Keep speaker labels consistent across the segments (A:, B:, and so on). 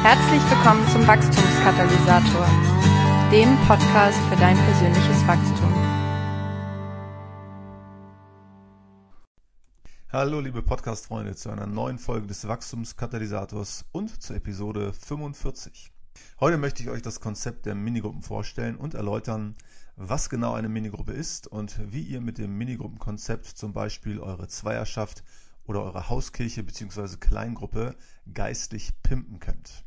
A: Herzlich willkommen zum Wachstumskatalysator, dem Podcast für dein persönliches Wachstum.
B: Hallo liebe Podcast-Freunde zu einer neuen Folge des Wachstumskatalysators und zur Episode 45. Heute möchte ich euch das Konzept der Minigruppen vorstellen und erläutern, was genau eine Minigruppe ist und wie ihr mit dem Minigruppenkonzept zum Beispiel eure Zweierschaft oder eure Hauskirche bzw. Kleingruppe geistlich pimpen könnt.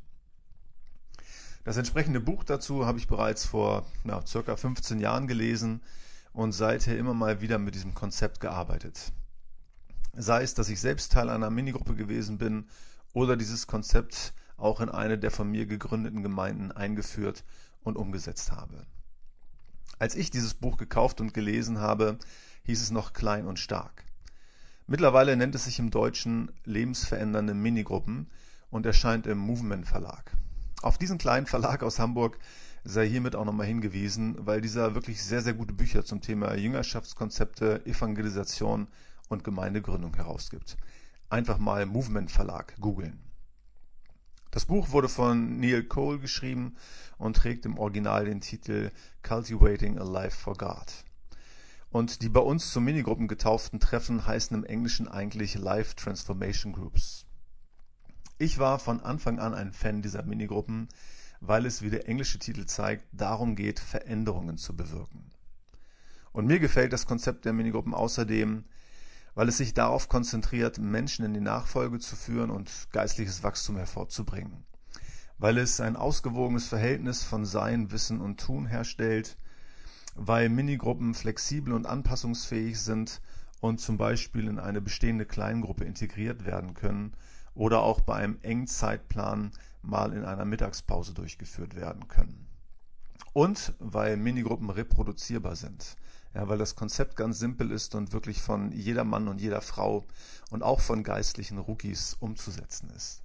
B: Das entsprechende Buch dazu habe ich bereits vor na, circa 15 Jahren gelesen und seither immer mal wieder mit diesem Konzept gearbeitet. Sei es, dass ich selbst Teil einer Minigruppe gewesen bin oder dieses Konzept auch in eine der von mir gegründeten Gemeinden eingeführt und umgesetzt habe. Als ich dieses Buch gekauft und gelesen habe, hieß es noch klein und stark. Mittlerweile nennt es sich im Deutschen lebensverändernde Minigruppen und erscheint im Movement Verlag. Auf diesen kleinen Verlag aus Hamburg sei hiermit auch nochmal hingewiesen, weil dieser wirklich sehr, sehr gute Bücher zum Thema Jüngerschaftskonzepte, Evangelisation und Gemeindegründung herausgibt. Einfach mal Movement Verlag googeln. Das Buch wurde von Neil Cole geschrieben und trägt im Original den Titel Cultivating a Life for God. Und die bei uns zu Minigruppen getauften Treffen heißen im Englischen eigentlich Life Transformation Groups. Ich war von Anfang an ein Fan dieser Minigruppen, weil es, wie der englische Titel zeigt, darum geht, Veränderungen zu bewirken. Und mir gefällt das Konzept der Minigruppen außerdem, weil es sich darauf konzentriert, Menschen in die Nachfolge zu führen und geistliches Wachstum hervorzubringen. Weil es ein ausgewogenes Verhältnis von Sein, Wissen und Tun herstellt, weil Minigruppen flexibel und anpassungsfähig sind und zum Beispiel in eine bestehende Kleingruppe integriert werden können oder auch bei einem engen Zeitplan mal in einer Mittagspause durchgeführt werden können. Und weil Minigruppen reproduzierbar sind. Ja, weil das Konzept ganz simpel ist und wirklich von jeder Mann und jeder Frau und auch von geistlichen Rookies umzusetzen ist.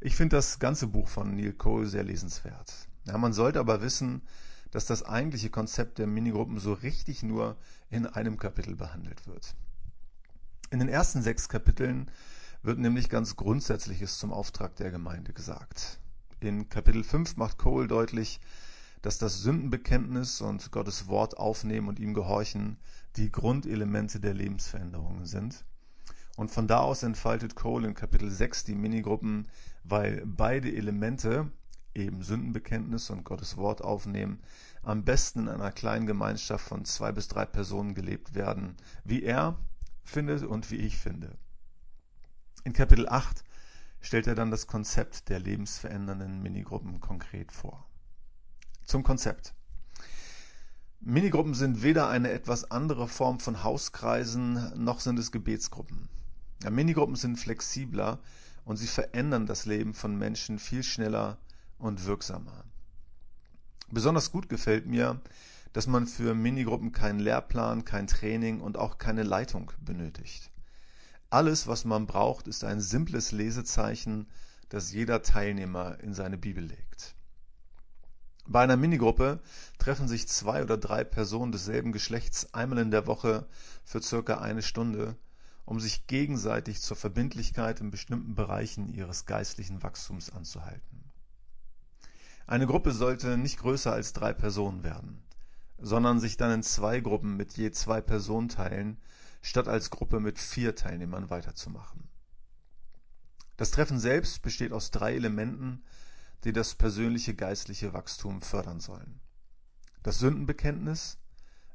B: Ich finde das ganze Buch von Neil Cole sehr lesenswert. Ja, man sollte aber wissen, dass das eigentliche Konzept der Minigruppen so richtig nur in einem Kapitel behandelt wird. In den ersten sechs Kapiteln wird nämlich ganz Grundsätzliches zum Auftrag der Gemeinde gesagt. In Kapitel 5 macht Cole deutlich, dass das Sündenbekenntnis und Gottes Wort aufnehmen und ihm gehorchen die Grundelemente der Lebensveränderungen sind. Und von da aus entfaltet Cole in Kapitel 6 die Minigruppen, weil beide Elemente eben Sündenbekenntnis und Gottes Wort aufnehmen, am besten in einer kleinen Gemeinschaft von zwei bis drei Personen gelebt werden, wie er findet und wie ich finde. In Kapitel 8 stellt er dann das Konzept der lebensverändernden Minigruppen konkret vor. Zum Konzept. Minigruppen sind weder eine etwas andere Form von Hauskreisen, noch sind es Gebetsgruppen. Ja, Minigruppen sind flexibler und sie verändern das Leben von Menschen viel schneller und wirksamer. Besonders gut gefällt mir, dass man für Minigruppen keinen Lehrplan, kein Training und auch keine Leitung benötigt. Alles, was man braucht, ist ein simples Lesezeichen, das jeder Teilnehmer in seine Bibel legt. Bei einer Minigruppe treffen sich zwei oder drei Personen desselben Geschlechts einmal in der Woche für circa eine Stunde, um sich gegenseitig zur Verbindlichkeit in bestimmten Bereichen ihres geistlichen Wachstums anzuhalten. Eine Gruppe sollte nicht größer als drei Personen werden, sondern sich dann in zwei Gruppen mit je zwei Personen teilen, statt als Gruppe mit vier Teilnehmern weiterzumachen. Das Treffen selbst besteht aus drei Elementen, die das persönliche geistliche Wachstum fördern sollen. Das Sündenbekenntnis,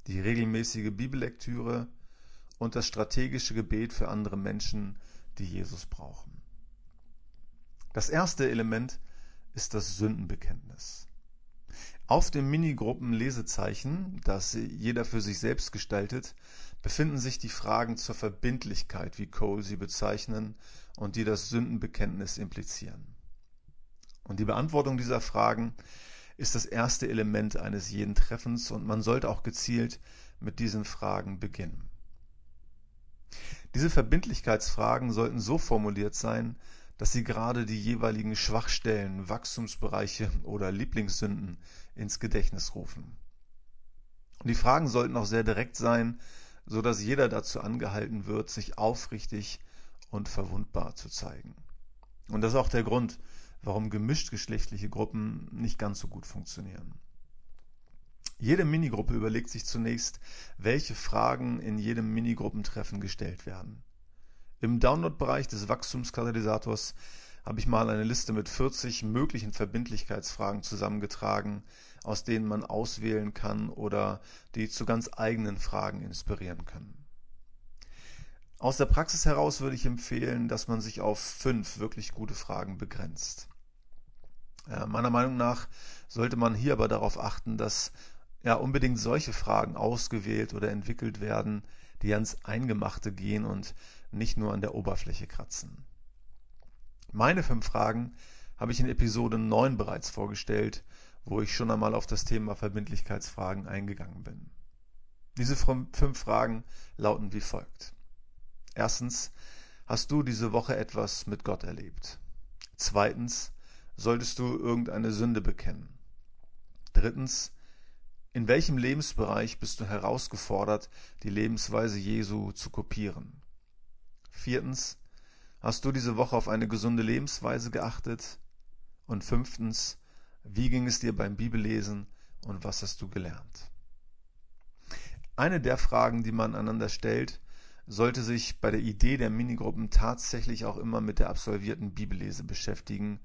B: die regelmäßige Bibellektüre und das strategische Gebet für andere Menschen, die Jesus brauchen. Das erste Element ist das Sündenbekenntnis. Auf dem Minigruppen-Lesezeichen, das jeder für sich selbst gestaltet, befinden sich die Fragen zur Verbindlichkeit, wie Cole sie bezeichnen, und die das Sündenbekenntnis implizieren. Und die Beantwortung dieser Fragen ist das erste Element eines jeden Treffens und man sollte auch gezielt mit diesen Fragen beginnen. Diese Verbindlichkeitsfragen sollten so formuliert sein, dass sie gerade die jeweiligen Schwachstellen, Wachstumsbereiche oder Lieblingssünden ins Gedächtnis rufen. Und die Fragen sollten auch sehr direkt sein, so dass jeder dazu angehalten wird, sich aufrichtig und verwundbar zu zeigen. Und das ist auch der Grund, warum gemischtgeschlechtliche Gruppen nicht ganz so gut funktionieren. Jede Minigruppe überlegt sich zunächst, welche Fragen in jedem Minigruppentreffen gestellt werden. Im Download-Bereich des Wachstumskatalysators habe ich mal eine Liste mit 40 möglichen Verbindlichkeitsfragen zusammengetragen, aus denen man auswählen kann oder die zu ganz eigenen Fragen inspirieren können. Aus der Praxis heraus würde ich empfehlen, dass man sich auf fünf wirklich gute Fragen begrenzt. Meiner Meinung nach sollte man hier aber darauf achten, dass ja unbedingt solche Fragen ausgewählt oder entwickelt werden, die ans Eingemachte gehen und nicht nur an der Oberfläche kratzen. Meine fünf Fragen habe ich in Episode 9 bereits vorgestellt, wo ich schon einmal auf das Thema Verbindlichkeitsfragen eingegangen bin. Diese fünf Fragen lauten wie folgt. Erstens, hast du diese Woche etwas mit Gott erlebt? Zweitens, solltest du irgendeine Sünde bekennen? Drittens, in welchem Lebensbereich bist du herausgefordert, die Lebensweise Jesu zu kopieren? Viertens, hast du diese Woche auf eine gesunde Lebensweise geachtet? Und fünftens, wie ging es dir beim Bibellesen und was hast du gelernt? Eine der Fragen, die man einander stellt, sollte sich bei der Idee der Minigruppen tatsächlich auch immer mit der absolvierten Bibellese beschäftigen,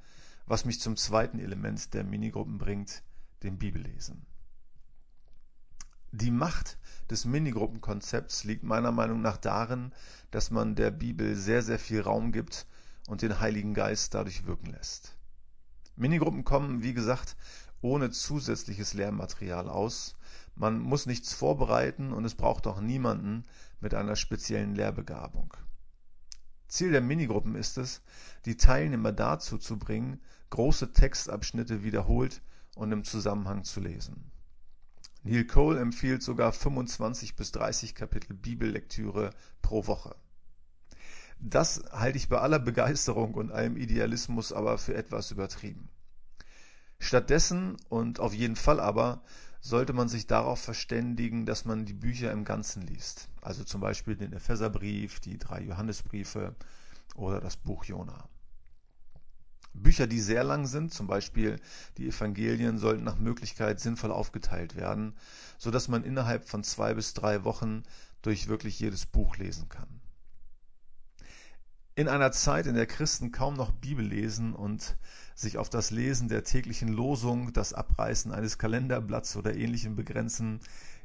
B: was mich zum zweiten Element der Minigruppen bringt, dem Bibellesen. Die Macht des Minigruppenkonzepts liegt meiner Meinung nach darin, dass man der Bibel sehr, sehr viel Raum gibt und den Heiligen Geist dadurch wirken lässt. Minigruppen kommen, wie gesagt, ohne zusätzliches Lehrmaterial aus. Man muss nichts vorbereiten und es braucht auch niemanden mit einer speziellen Lehrbegabung. Ziel der Minigruppen ist es, die Teilnehmer dazu zu bringen, große Textabschnitte wiederholt und im Zusammenhang zu lesen. Neil Cole empfiehlt sogar 25 bis 30 Kapitel Bibellektüre pro Woche. Das halte ich bei aller Begeisterung und allem Idealismus aber für etwas übertrieben. Stattdessen und auf jeden Fall aber sollte man sich darauf verständigen, dass man die Bücher im Ganzen liest. Also zum Beispiel den Epheserbrief, die drei Johannesbriefe oder das Buch Jona. Bücher, die sehr lang sind, zum Beispiel die Evangelien, sollten nach Möglichkeit sinnvoll aufgeteilt werden, so dass man innerhalb von zwei bis drei Wochen durch wirklich jedes Buch lesen kann. In einer Zeit, in der Christen kaum noch Bibel lesen und sich auf das Lesen der täglichen Losung, das Abreißen eines Kalenderblatts oder ähnlichem begrenzen,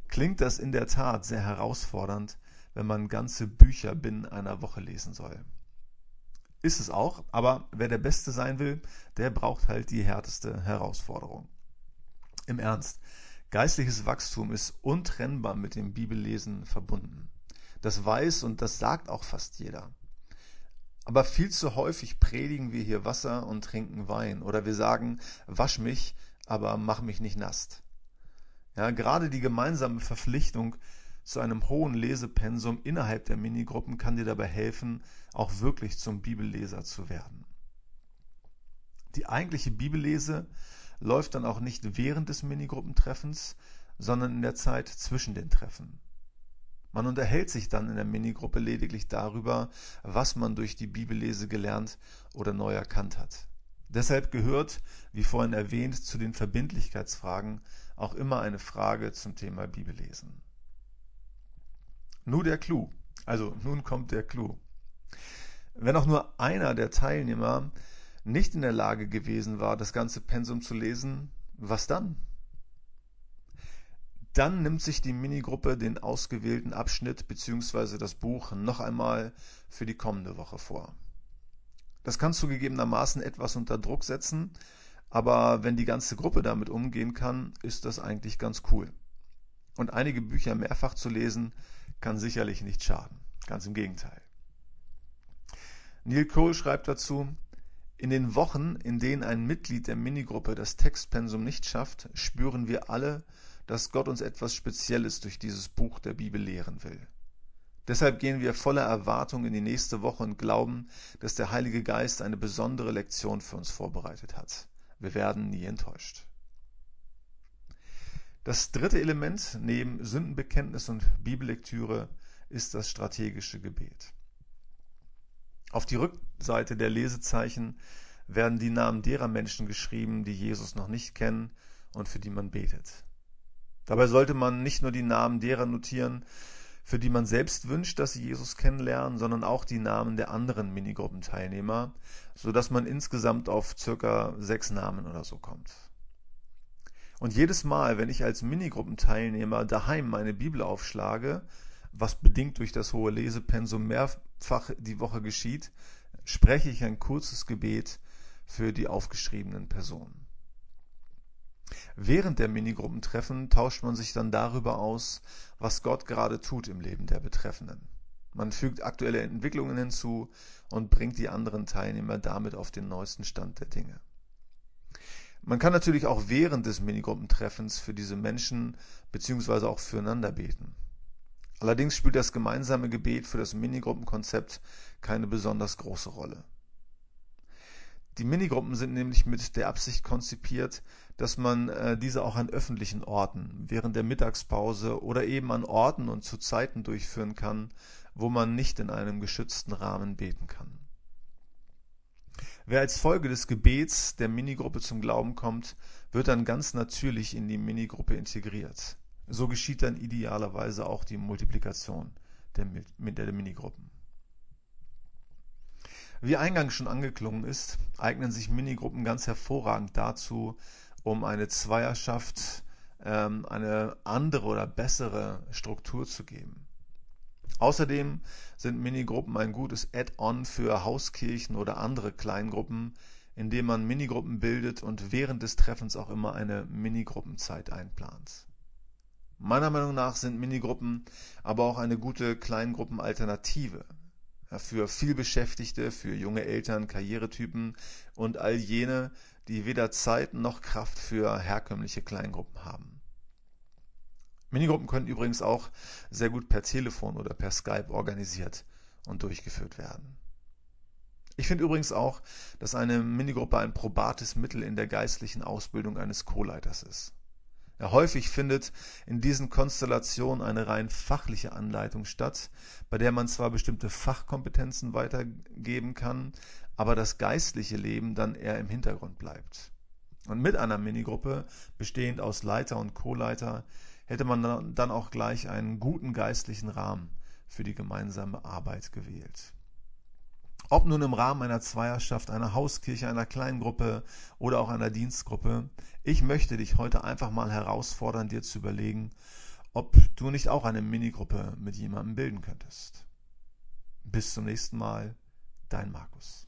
B: klingt das in der Tat sehr herausfordernd, wenn man ganze Bücher binnen einer Woche lesen soll. Ist es auch, aber wer der Beste sein will, der braucht halt die härteste Herausforderung. Im Ernst, geistliches Wachstum ist untrennbar mit dem Bibellesen verbunden. Das weiß und das sagt auch fast jeder. Aber viel zu häufig predigen wir hier Wasser und trinken Wein oder wir sagen, wasch mich, aber mach mich nicht nass. Ja, gerade die gemeinsame Verpflichtung zu einem hohen Lesepensum innerhalb der Minigruppen kann dir dabei helfen, auch wirklich zum Bibelleser zu werden. Die eigentliche Bibellese läuft dann auch nicht während des Minigruppentreffens, sondern in der Zeit zwischen den Treffen. Man unterhält sich dann in der Minigruppe lediglich darüber, was man durch die Bibellese gelernt oder neu erkannt hat. Deshalb gehört, wie vorhin erwähnt, zu den Verbindlichkeitsfragen auch immer eine Frage zum Thema Bibellesen. Nur der Clou. Also nun kommt der Clou. Wenn auch nur einer der Teilnehmer nicht in der Lage gewesen war, das ganze Pensum zu lesen, was dann? Dann nimmt sich die Minigruppe den ausgewählten Abschnitt bzw. das Buch noch einmal für die kommende Woche vor. Das kann zugegebenermaßen etwas unter Druck setzen, aber wenn die ganze Gruppe damit umgehen kann, ist das eigentlich ganz cool. Und einige Bücher mehrfach zu lesen, kann sicherlich nicht schaden. Ganz im Gegenteil. Neil Cole schreibt dazu, in den Wochen, in denen ein Mitglied der Minigruppe das Textpensum nicht schafft, spüren wir alle, dass Gott uns etwas Spezielles durch dieses Buch der Bibel lehren will. Deshalb gehen wir voller Erwartung in die nächste Woche und glauben, dass der Heilige Geist eine besondere Lektion für uns vorbereitet hat. Wir werden nie enttäuscht. Das dritte Element neben Sündenbekenntnis und Bibellektüre ist das strategische Gebet. Auf die Rückseite der Lesezeichen werden die Namen derer Menschen geschrieben, die Jesus noch nicht kennen und für die man betet. Dabei sollte man nicht nur die Namen derer notieren, für die man selbst wünscht, dass sie Jesus kennenlernen, sondern auch die Namen der anderen Minigruppenteilnehmer, so dass man insgesamt auf circa sechs Namen oder so kommt. Und jedes Mal, wenn ich als Minigruppenteilnehmer daheim meine Bibel aufschlage, was bedingt durch das hohe Lesepensum mehrfach die Woche geschieht, spreche ich ein kurzes Gebet für die aufgeschriebenen Personen. Während der Minigruppentreffen tauscht man sich dann darüber aus, was Gott gerade tut im Leben der Betreffenden. Man fügt aktuelle Entwicklungen hinzu und bringt die anderen Teilnehmer damit auf den neuesten Stand der Dinge. Man kann natürlich auch während des Minigruppentreffens für diese Menschen bzw. auch füreinander beten. Allerdings spielt das gemeinsame Gebet für das Minigruppenkonzept keine besonders große Rolle. Die Minigruppen sind nämlich mit der Absicht konzipiert, dass man äh, diese auch an öffentlichen Orten, während der Mittagspause oder eben an Orten und zu Zeiten durchführen kann, wo man nicht in einem geschützten Rahmen beten kann. Wer als Folge des Gebets der Minigruppe zum Glauben kommt, wird dann ganz natürlich in die Minigruppe integriert. So geschieht dann idealerweise auch die Multiplikation der, der Minigruppen. Wie eingangs schon angeklungen ist, eignen sich Minigruppen ganz hervorragend dazu, um eine Zweierschaft ähm, eine andere oder bessere Struktur zu geben. Außerdem sind Minigruppen ein gutes Add-on für Hauskirchen oder andere Kleingruppen, indem man Minigruppen bildet und während des Treffens auch immer eine Minigruppenzeit einplant. Meiner Meinung nach sind Minigruppen aber auch eine gute Kleingruppenalternative für vielbeschäftigte, für junge Eltern, Karrieretypen und all jene, die weder Zeit noch Kraft für herkömmliche Kleingruppen haben. Minigruppen können übrigens auch sehr gut per Telefon oder per Skype organisiert und durchgeführt werden. Ich finde übrigens auch, dass eine Minigruppe ein probates Mittel in der geistlichen Ausbildung eines Co-Leiters ist. Ja, häufig findet in diesen Konstellationen eine rein fachliche Anleitung statt, bei der man zwar bestimmte Fachkompetenzen weitergeben kann, aber das geistliche Leben dann eher im Hintergrund bleibt. Und mit einer Minigruppe, bestehend aus Leiter und Co-Leiter, hätte man dann auch gleich einen guten geistlichen Rahmen für die gemeinsame Arbeit gewählt. Ob nun im Rahmen einer Zweierschaft, einer Hauskirche, einer Kleingruppe oder auch einer Dienstgruppe, ich möchte dich heute einfach mal herausfordern, dir zu überlegen, ob du nicht auch eine Minigruppe mit jemandem bilden könntest. Bis zum nächsten Mal, dein Markus.